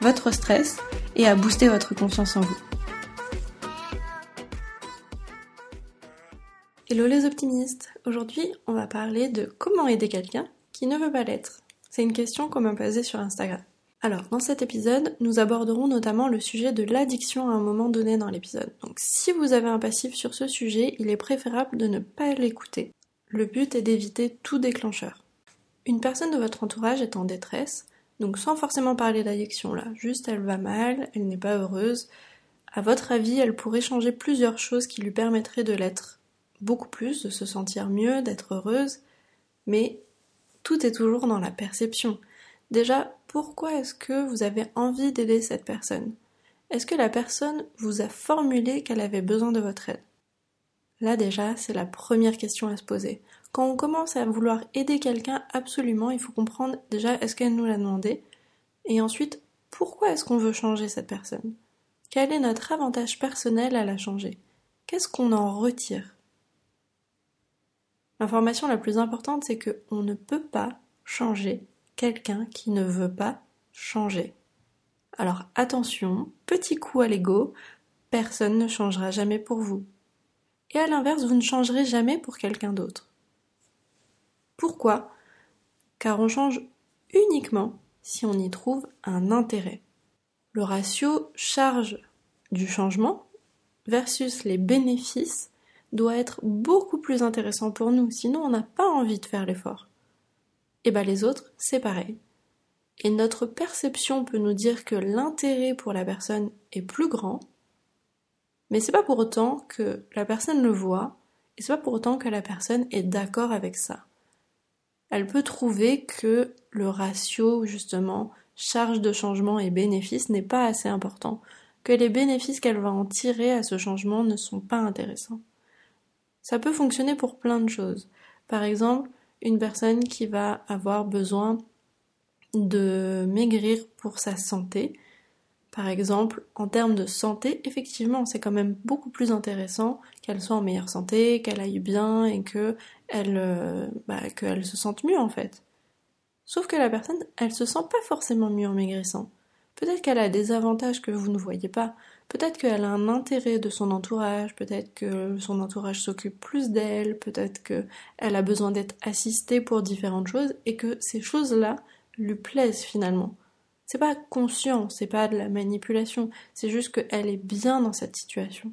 votre stress et à booster votre confiance en vous. Hello les optimistes Aujourd'hui, on va parler de comment aider quelqu'un qui ne veut pas l'être. C'est une question qu'on m'a posée sur Instagram. Alors, dans cet épisode, nous aborderons notamment le sujet de l'addiction à un moment donné dans l'épisode. Donc, si vous avez un passif sur ce sujet, il est préférable de ne pas l'écouter. Le but est d'éviter tout déclencheur. Une personne de votre entourage est en détresse, donc sans forcément parler d'addiction là, juste elle va mal, elle n'est pas heureuse. À votre avis, elle pourrait changer plusieurs choses qui lui permettraient de l'être beaucoup plus, de se sentir mieux, d'être heureuse, mais tout est toujours dans la perception. Déjà, pourquoi est-ce que vous avez envie d'aider cette personne? Est-ce que la personne vous a formulé qu'elle avait besoin de votre aide? Là déjà, c'est la première question à se poser. Quand on commence à vouloir aider quelqu'un, absolument, il faut comprendre déjà est-ce qu'elle nous l'a demandé? Et ensuite pourquoi est-ce qu'on veut changer cette personne? Quel est notre avantage personnel à la changer? Qu'est-ce qu'on en retire? L'information la plus importante, c'est qu'on ne peut pas changer quelqu'un qui ne veut pas changer. Alors attention, petit coup à l'ego, personne ne changera jamais pour vous. Et à l'inverse, vous ne changerez jamais pour quelqu'un d'autre. Pourquoi? Car on change uniquement si on y trouve un intérêt. Le ratio charge du changement versus les bénéfices doit être beaucoup plus intéressant pour nous, sinon on n'a pas envie de faire l'effort. Et bien les autres, c'est pareil. Et notre perception peut nous dire que l'intérêt pour la personne est plus grand, mais c'est pas pour autant que la personne le voit, et c'est pas pour autant que la personne est d'accord avec ça. Elle peut trouver que le ratio, justement, charge de changement et bénéfice n'est pas assez important, que les bénéfices qu'elle va en tirer à ce changement ne sont pas intéressants. Ça peut fonctionner pour plein de choses. Par exemple, une personne qui va avoir besoin de maigrir pour sa santé. Par exemple, en termes de santé, effectivement, c'est quand même beaucoup plus intéressant qu'elle soit en meilleure santé, qu'elle aille bien et que elle, euh, bah, qu'elle se sente mieux en fait. Sauf que la personne, elle se sent pas forcément mieux en maigrissant. Peut-être qu'elle a des avantages que vous ne voyez pas. Peut-être qu'elle a un intérêt de son entourage, peut-être que son entourage s'occupe plus d'elle, peut-être qu'elle a besoin d'être assistée pour différentes choses et que ces choses-là lui plaisent finalement. C'est pas conscient, c'est pas de la manipulation, c'est juste qu'elle est bien dans cette situation.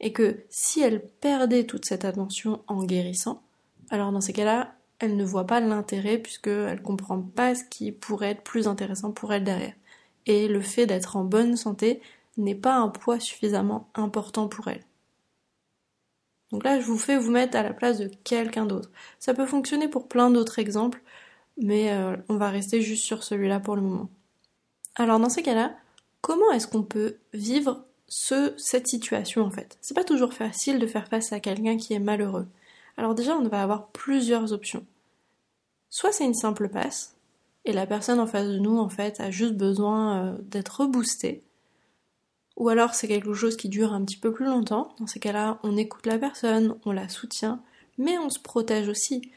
Et que si elle perdait toute cette attention en guérissant, alors dans ces cas-là, elle ne voit pas l'intérêt puisqu'elle comprend pas ce qui pourrait être plus intéressant pour elle derrière. Et le fait d'être en bonne santé, n'est pas un poids suffisamment important pour elle. Donc là, je vous fais vous mettre à la place de quelqu'un d'autre. Ça peut fonctionner pour plein d'autres exemples, mais euh, on va rester juste sur celui-là pour le moment. Alors dans ces cas-là, comment est-ce qu'on peut vivre ce, cette situation en fait? C'est pas toujours facile de faire face à quelqu'un qui est malheureux. Alors déjà, on va avoir plusieurs options. Soit c'est une simple passe, et la personne en face de nous en fait a juste besoin euh, d'être reboostée ou alors c'est quelque chose qui dure un petit peu plus longtemps. Dans ces cas-là, on écoute la personne, on la soutient, mais on se protège aussi.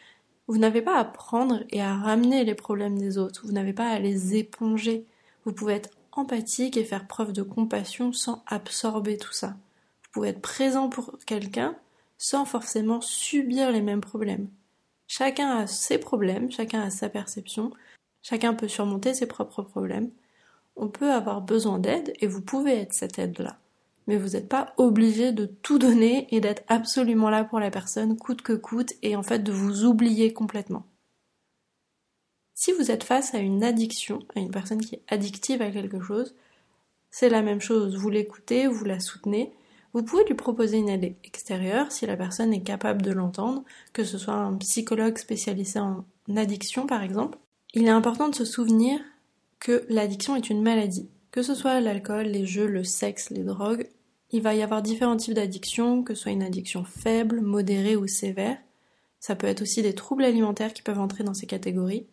Vous n'avez pas à prendre et à ramener les problèmes des autres, vous n'avez pas à les éponger. Vous pouvez être empathique et faire preuve de compassion sans absorber tout ça. Vous pouvez être présent pour quelqu'un sans forcément subir les mêmes problèmes. Chacun a ses problèmes, chacun a sa perception, chacun peut surmonter ses propres problèmes, on peut avoir besoin d'aide et vous pouvez être cette aide-là. Mais vous n'êtes pas obligé de tout donner et d'être absolument là pour la personne coûte que coûte et en fait de vous oublier complètement. Si vous êtes face à une addiction, à une personne qui est addictive à quelque chose, c'est la même chose. Vous l'écoutez, vous la soutenez. Vous pouvez lui proposer une aide extérieure si la personne est capable de l'entendre, que ce soit un psychologue spécialisé en addiction par exemple. Il est important de se souvenir que l'addiction est une maladie. Que ce soit l'alcool, les jeux, le sexe, les drogues, il va y avoir différents types d'addictions, que ce soit une addiction faible, modérée ou sévère. Ça peut être aussi des troubles alimentaires qui peuvent entrer dans ces catégories.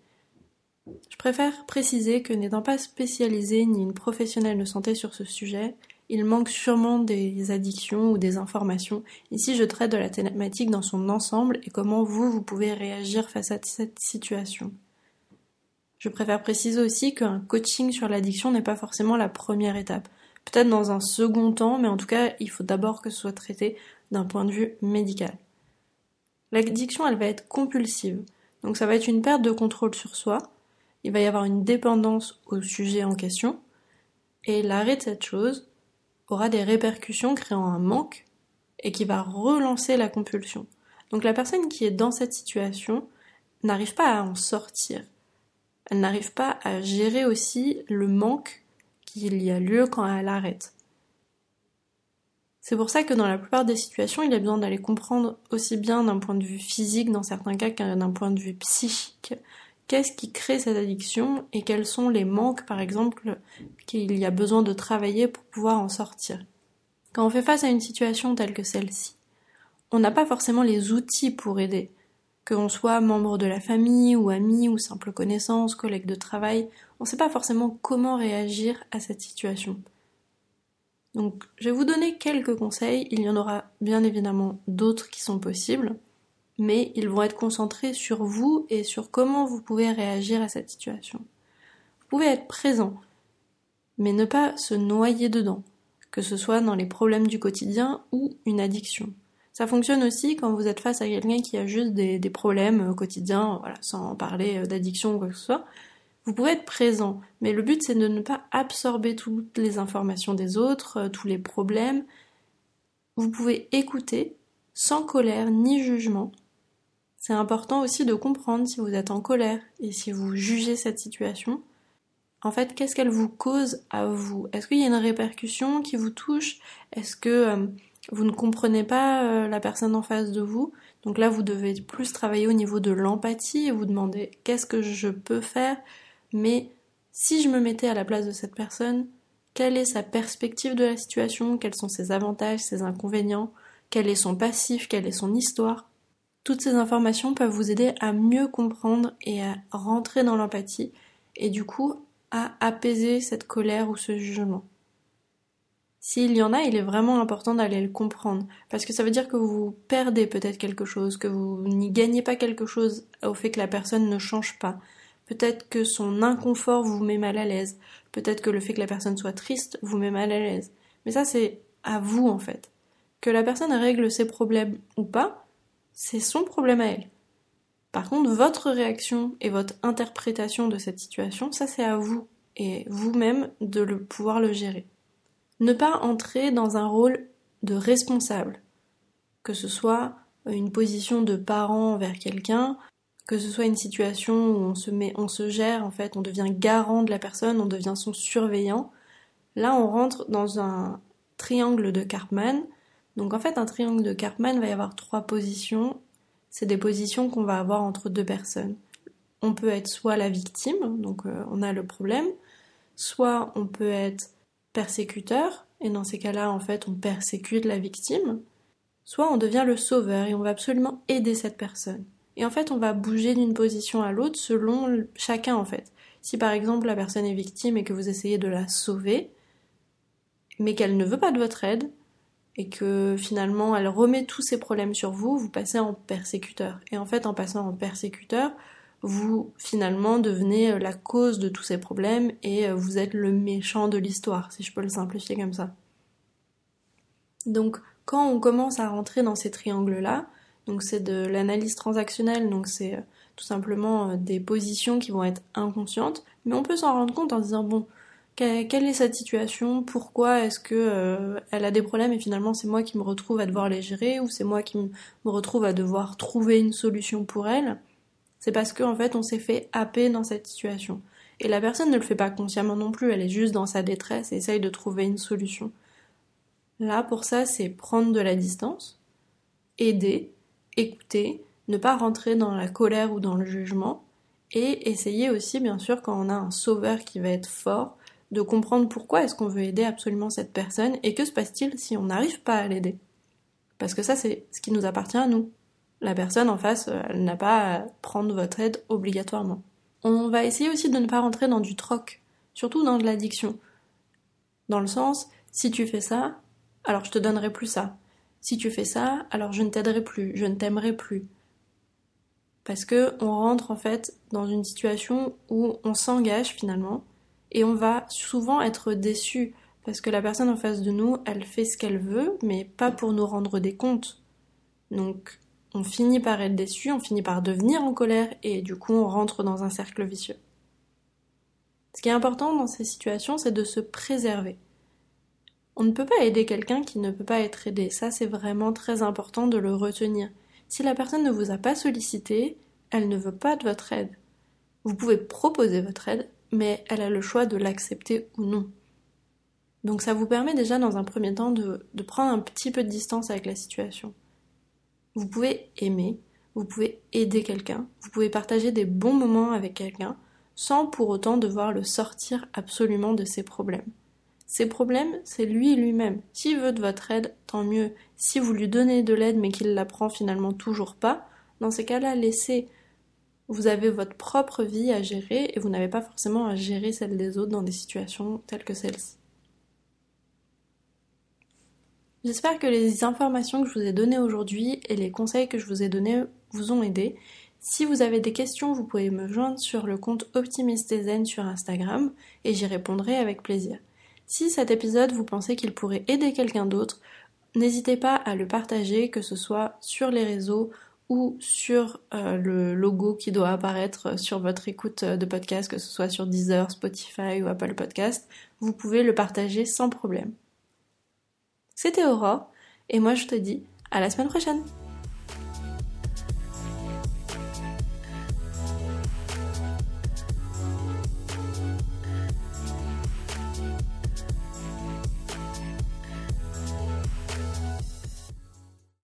Je préfère préciser que n'étant pas spécialisée ni une professionnelle de santé sur ce sujet, il manque sûrement des addictions ou des informations. Ici, je traite de la thématique dans son ensemble et comment vous, vous pouvez réagir face à cette situation. Je préfère préciser aussi qu'un coaching sur l'addiction n'est pas forcément la première étape. Peut-être dans un second temps, mais en tout cas, il faut d'abord que ce soit traité d'un point de vue médical. L'addiction, elle va être compulsive. Donc ça va être une perte de contrôle sur soi. Il va y avoir une dépendance au sujet en question. Et l'arrêt de cette chose aura des répercussions créant un manque et qui va relancer la compulsion. Donc la personne qui est dans cette situation n'arrive pas à en sortir elle n'arrive pas à gérer aussi le manque qu'il y a lieu quand elle arrête. C'est pour ça que dans la plupart des situations, il a besoin d'aller comprendre aussi bien d'un point de vue physique dans certains cas qu'un point de vue psychique qu'est-ce qui crée cette addiction et quels sont les manques par exemple qu'il y a besoin de travailler pour pouvoir en sortir? Quand on fait face à une situation telle que celle-ci, on n'a pas forcément les outils pour aider que l'on soit membre de la famille ou ami ou simple connaissance, collègue de travail, on ne sait pas forcément comment réagir à cette situation. Donc je vais vous donner quelques conseils, il y en aura bien évidemment d'autres qui sont possibles, mais ils vont être concentrés sur vous et sur comment vous pouvez réagir à cette situation. Vous pouvez être présent, mais ne pas se noyer dedans, que ce soit dans les problèmes du quotidien ou une addiction. Ça fonctionne aussi quand vous êtes face à quelqu'un qui a juste des, problèmes euh, quotidiens, voilà, sans parler euh, d'addiction ou quoi que ce soit. Vous pouvez être présent, mais le but c'est de ne pas absorber toutes les informations des autres, euh, tous les problèmes. Vous pouvez écouter sans colère ni jugement. C'est important aussi de comprendre si vous êtes en colère et si vous jugez cette situation. En fait, qu'est-ce qu'elle vous cause à vous? Est-ce qu'il y a une répercussion qui vous touche? Est-ce que vous ne comprenez pas euh, la personne en face de vous? Donc là, vous devez plus travailler au niveau de l'empathie et vous demander qu'est-ce que je peux faire, mais si je me mettais à la place de cette personne, quelle est sa perspective de la situation, quels sont ses avantages, ses inconvénients, quel est son passif, quelle est son histoire? Toutes ces informations peuvent vous aider à mieux comprendre et à rentrer dans l'empathie et du coup à apaiser cette colère ou ce jugement. S'il y en a, il est vraiment important d'aller le comprendre, parce que ça veut dire que vous perdez peut-être quelque chose, que vous n'y gagnez pas quelque chose au fait que la personne ne change pas. Peut-être que son inconfort vous met mal à l'aise, peut-être que le fait que la personne soit triste vous met mal à l'aise. Mais ça, c'est à vous en fait. Que la personne règle ses problèmes ou pas, c'est son problème à elle. Par contre, votre réaction et votre interprétation de cette situation, ça c'est à vous et vous-même de le pouvoir le gérer. Ne pas entrer dans un rôle de responsable, que ce soit une position de parent envers quelqu'un, que ce soit une situation où on se met, on se gère, en fait, on devient garant de la personne, on devient son surveillant. Là, on rentre dans un triangle de Karpman. Donc, en fait, un triangle de Karpman va y avoir trois positions. C'est des positions qu'on va avoir entre deux personnes. On peut être soit la victime, donc euh, on a le problème, soit on peut être persécuteur, et dans ces cas-là, en fait, on persécute la victime, soit on devient le sauveur et on va absolument aider cette personne. Et en fait, on va bouger d'une position à l'autre selon chacun, en fait. Si par exemple la personne est victime et que vous essayez de la sauver, mais qu'elle ne veut pas de votre aide, et que finalement elle remet tous ses problèmes sur vous, vous passez en persécuteur. Et en fait, en passant en persécuteur, vous finalement devenez euh, la cause de tous ces problèmes et euh, vous êtes le méchant de l'histoire, si je peux le simplifier comme ça. Donc quand on commence à rentrer dans ces triangles-là, donc c'est de l'analyse transactionnelle, donc c'est euh, tout simplement des positions qui vont être inconscientes, mais on peut s'en rendre compte en disant bon, quelle est cette situation? Pourquoi est-ce que elle a des problèmes et finalement c'est moi qui me retrouve à devoir les gérer ou c'est moi qui me retrouve à devoir trouver une solution pour elle? C'est parce qu'en en fait on s'est fait happer dans cette situation. Et la personne ne le fait pas consciemment non plus, elle est juste dans sa détresse et essaye de trouver une solution. Là, pour ça, c'est prendre de la distance, aider, écouter, ne pas rentrer dans la colère ou dans le jugement, et essayer aussi, bien sûr, quand on a un sauveur qui va être fort, de comprendre pourquoi est-ce qu'on veut aider absolument cette personne et que se passe-t-il si on n'arrive pas à l'aider? Parce que ça, c'est ce qui nous appartient à nous. La personne en face, euh, elle n'a pas à prendre votre aide obligatoirement. On va essayer aussi de ne pas rentrer dans du troc, surtout dans de l'addiction. Dans le sens, si tu fais ça, alors je te donnerai plus ça. Si tu fais ça, alors je ne t'aiderai plus, je ne t'aimerai plus. Parce que on rentre en fait dans une situation où on s'engage finalement et on va souvent être déçu parce que la personne en face de nous, elle fait ce qu'elle veut, mais pas pour nous rendre des comptes. Donc on finit par être déçu, on finit par devenir en colère et du coup on rentre dans un cercle vicieux. Ce qui est important dans ces situations, c'est de se préserver. On ne peut pas aider quelqu'un qui ne peut pas être aidé. Ça, c'est vraiment très important de le retenir. Si la personne ne vous a pas sollicité, elle ne veut pas de votre aide. Vous pouvez proposer votre aide, mais elle a le choix de l'accepter ou non. Donc ça vous permet déjà dans un premier temps de, prendre un petit peu de distance avec la situation. Vous pouvez aimer, vous pouvez aider quelqu'un, vous pouvez partager des bons moments avec quelqu'un sans pour autant devoir le sortir absolument de ses problèmes. Ses problèmes, c'est lui lui-même. S'il veut de votre aide, tant mieux. Si vous lui donnez de l'aide mais qu'il la prend finalement toujours pas, dans ces cas-là, laissez. Vous avez votre propre vie à gérer et vous n'avez pas forcément à gérer celle des autres dans des situations telles que celle-ci. J'espère que les informations que je vous ai données aujourd'hui et les conseils que je vous ai donnés vous ont aidé. Si vous avez des questions, vous pouvez me joindre sur le compte Optimiste Zen sur Instagram et j'y répondrai avec plaisir. Si cet épisode vous pensez qu'il pourrait aider quelqu'un d'autre, n'hésitez pas à le partager, que ce soit sur les réseaux ou sur euh, le logo qui doit apparaître sur votre écoute de podcast, que ce soit sur Deezer, Spotify ou Apple Podcast. Vous pouvez le partager sans problème. C'était Aurore, et moi je te dis à la semaine prochaine